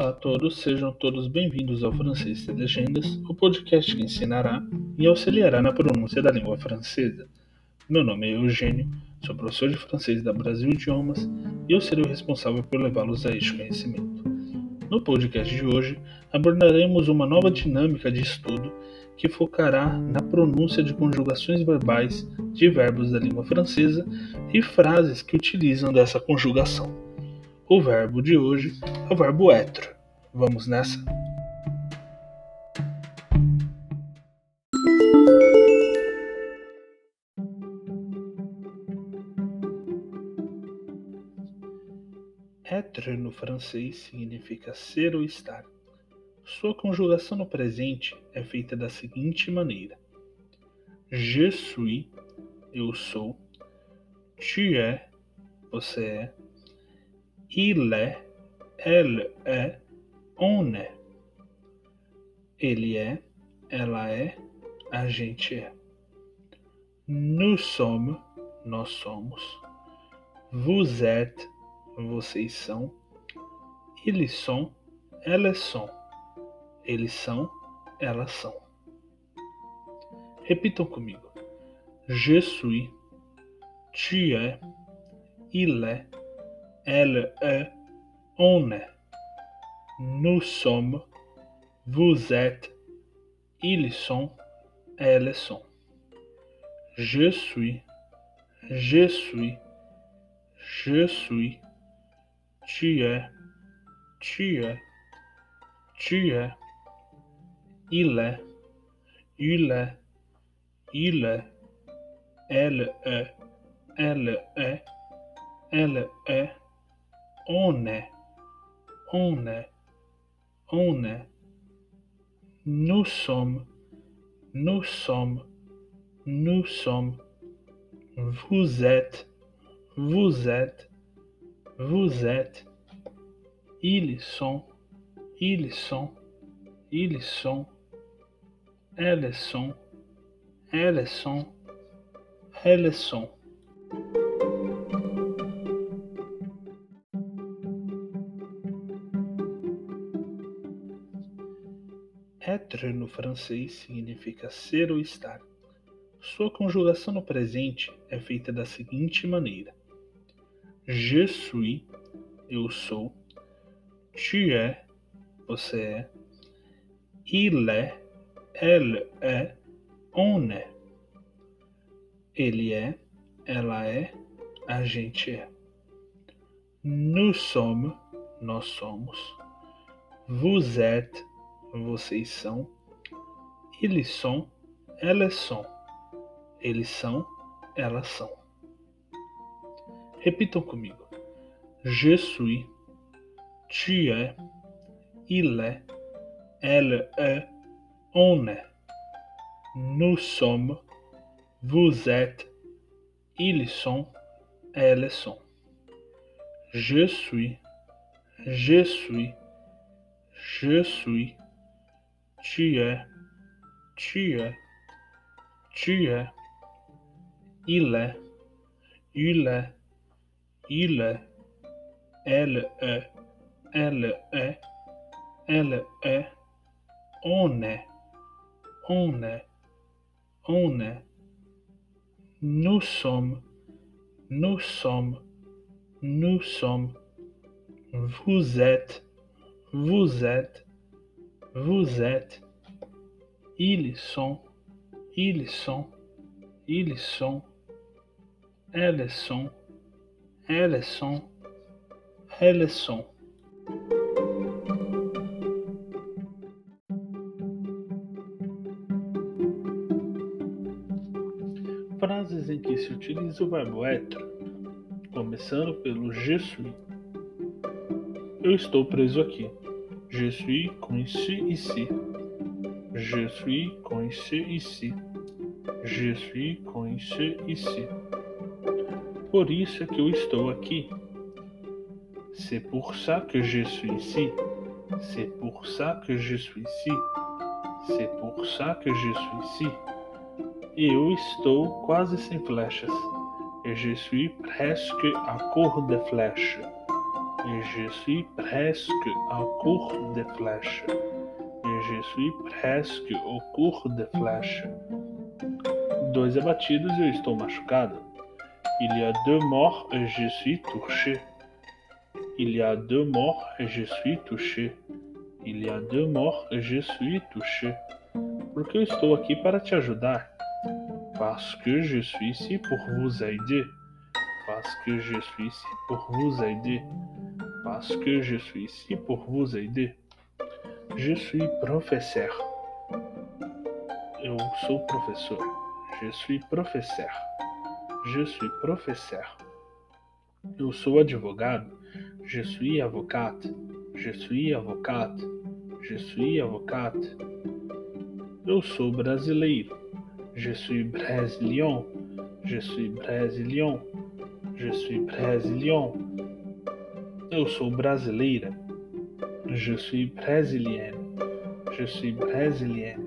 Olá a todos, sejam todos bem-vindos ao Francês Sem Legendas, o podcast que ensinará e auxiliará na pronúncia da língua francesa. Meu nome é Eugênio, sou professor de francês da Brasil Idiomas e eu serei o responsável por levá-los a este conhecimento. No podcast de hoje, abordaremos uma nova dinâmica de estudo que focará na pronúncia de conjugações verbais de verbos da língua francesa e frases que utilizam dessa conjugação. O verbo de hoje é o verbo être. Vamos nessa? Être no francês significa ser ou estar. Sua conjugação no presente é feita da seguinte maneira: Je suis, eu sou, tu es, você é, il est, elle est, on est. Ele é, ela é, a gente é. Nous sommes, nós somos. Vous êtes, vocês são. Ils sont, elas são. Eles são, elas são. Repitam comigo. Je suis, tu es, il est, est, on est. Nous sommes, vous êtes, ils sont, elles sont. Je suis, je suis, je suis, tu es, tu es, tu es, il est, il est, il est, elle est, elle est, elle est, on est, on est, on est. Nous sommes, nous sommes, nous sommes. Vous êtes, vous êtes, vous êtes. Ils sont, ils sont, ils sont. Elles sont, elles sont, elles sont. Être no francês significa ser ou estar. Sua conjugação no presente é feita da seguinte maneira: Je suis, eu sou. Tu es, você é. Il est, elle est, on est. Ele é, ela é, a gente é. Nous sommes, nós somos. Vous êtes, vocês são. Eles são, elas são. Eles são, elas são. Repitam comigo. Je suis, tu es, il est, elle est, on est. Nous sommes, vous êtes, ils sont, elles sont. Je suis, je suis, je suis, cie. Cie. Cie. Ile. Ile. Ile. Le le le one. One. One. Nous sommes nous sommes nous sommes vous êtes vous êtes vous êtes. Ils sont, ils sont, ils sont. Elles sont, elles sont, elles sont. Frases em que se utiliza o verbo être, começando pelo je suis. Eu estou preso aqui. Je suis coincé ici. Je suis coincé ici. Je suis coincé ici. Por isso que eu estou aqui. C'est pour ça que je suis ici. C'est pour ça que je suis ici. C'est pour ça que je suis ici. Eu estou quase sem flechas. Je suis presque à court de flèches. Je suis presque au cours de flèche. Je suis presque au cours de flèche. Dois abatidos eu estou machucado. Il y a deux morts et je suis touché. Il y a deux morts et je suis touché. Il y a deux morts et je suis touché. Porque eu estou aqui para te ajudar. Parce que je suis ici pour vous aider. Parce que je suis ici pour vous aider. Parce que je suis ici pour vous aider. Je suis professeur. Eu sou professor. Je suis professeur. Je suis professeur. Eu sou advogado. Je suis avocate. Je suis avocate. Je suis avocate. Eu sou brasileiro. Je suis brésilien. Je suis brésilien. Je suis brésilien. Eu sou brasileira. Je suis brésilienne. Je suis brésilienne.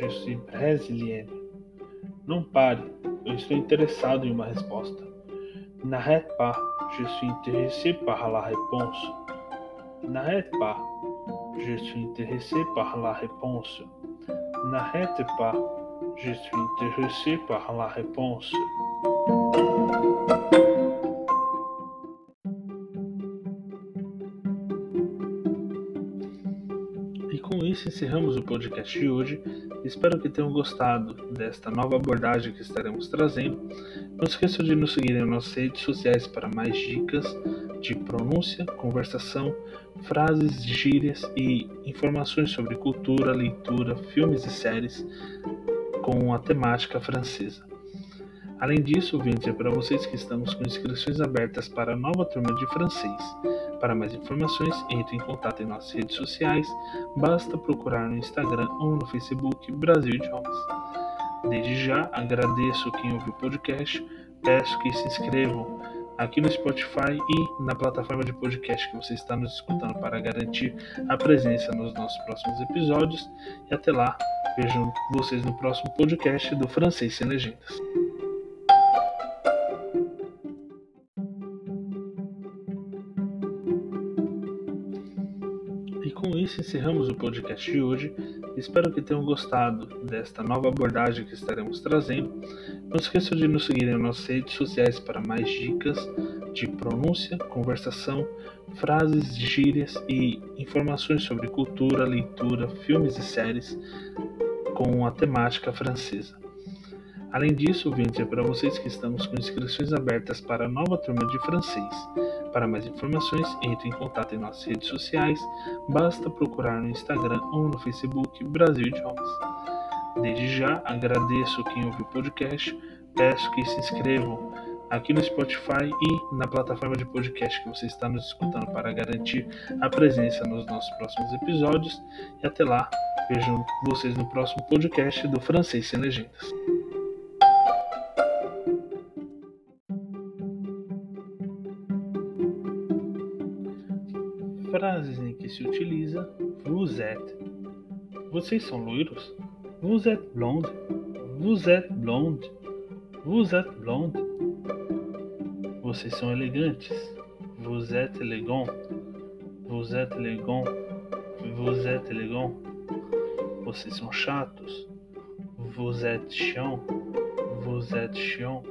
Je suis brésilienne. Não pare. Eu estou interessado em uma resposta. N'arrête pas. Je suis intéressé par la réponse. N'arrête pas. Je suis intéressé par la réponse. N'arrête pas. Je suis intéressé par la réponse. Isso encerramos o podcast de hoje. Espero que tenham gostado desta nova abordagem que estaremos trazendo. Não esqueçam de nos seguir nas nossas redes sociais para mais dicas de pronúncia, conversação, frases, gírias e informações sobre cultura, leitura, filmes e séries com a temática francesa. Além disso, venho dizer para vocês que estamos com inscrições abertas para a nova turma de francês. Para mais informações, entre em contato em nossas redes sociais, basta procurar no Instagram ou no Facebook Brasil Idiomas. Desde já agradeço quem ouviu o podcast, peço que se inscrevam aqui no Spotify e na plataforma de podcast que você está nos escutando para garantir a presença nos nossos próximos episódios. E até lá, vejo vocês no próximo podcast do Francês Sem Legendas. Isso encerramos o podcast de hoje. Espero que tenham gostado desta nova abordagem que estaremos trazendo. Não esqueçam de nos seguir nas nossas redes sociais para mais dicas de pronúncia, conversação, frases, gírias e informações sobre cultura, leitura, filmes e séries com a temática francesa. Além disso, venho dizer para vocês que estamos com inscrições abertas para a nova turma de francês. Para mais informações, entre em contato em nossas redes sociais, basta procurar no Instagram ou no Facebook Brasil Idiomas. Desde já agradeço quem ouviu o podcast, peço que se inscrevam aqui no Spotify e na plataforma de podcast que você está nos escutando para garantir a presença nos nossos próximos episódios. E até lá, vejo vocês no próximo podcast do Francês Sem Legendas. Frases em que se utiliza vous êtes. Vocês são loiros? Vous êtes blonde. Vous êtes blonde. Vous êtes blonde. Vocês são elegantes? Vous êtes élégant. Vous êtes élégant. Vous êtes élégant. Vocês são chatos? Vous êtes chiant. Vous êtes chiant.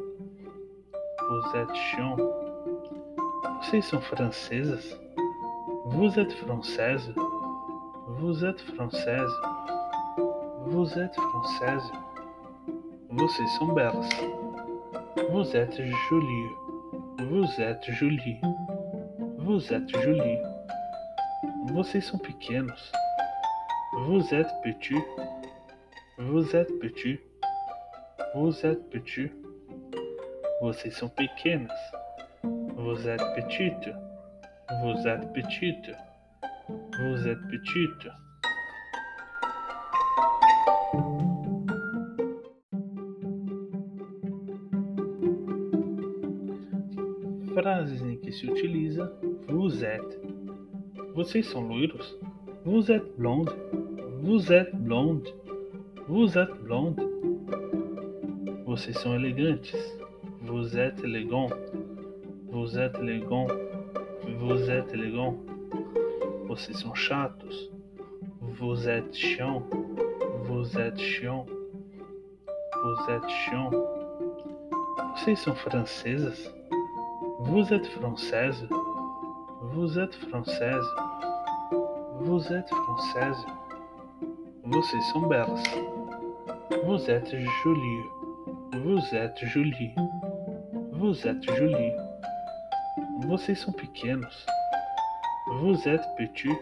Vous êtes chiant. Vocês são francesas? Vous êtes française. Vous êtes française. Vous êtes française. Vocês são belas. Vous êtes jolie. Vous êtes jolie. Vous êtes jolie. Vocês são pequenos. Vous êtes petit. Vous êtes petit. Vous êtes petit. Vocês são pequenas. Vous êtes petite. Vous êtes petite. Vous êtes petite. Frases em que se utiliza vous êtes. Vocês são loiros? Vous êtes blonde. Vous êtes blonde. Vous êtes blonde. Vocês são elegantes? Vous êtes élégant. Vous êtes élégant. Vous êtes élégant. Vocês são chatos. Vous êtes chiant. Vous êtes chiant. Vous êtes chiant. Vocês são francesas? Vous êtes française. Vous êtes française. Vous êtes française. Vocês são belas. Vous êtes jolie. Vous êtes jolie. Vous êtes jolie. Vocês são pequenos. Vous êtes petit.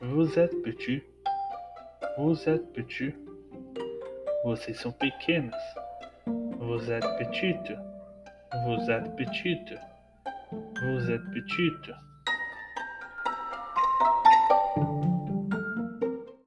Vous êtes petit. Vous êtes petit. Vocês são pequenas. Vous êtes petit. Vous êtes petit. Vous êtes petite.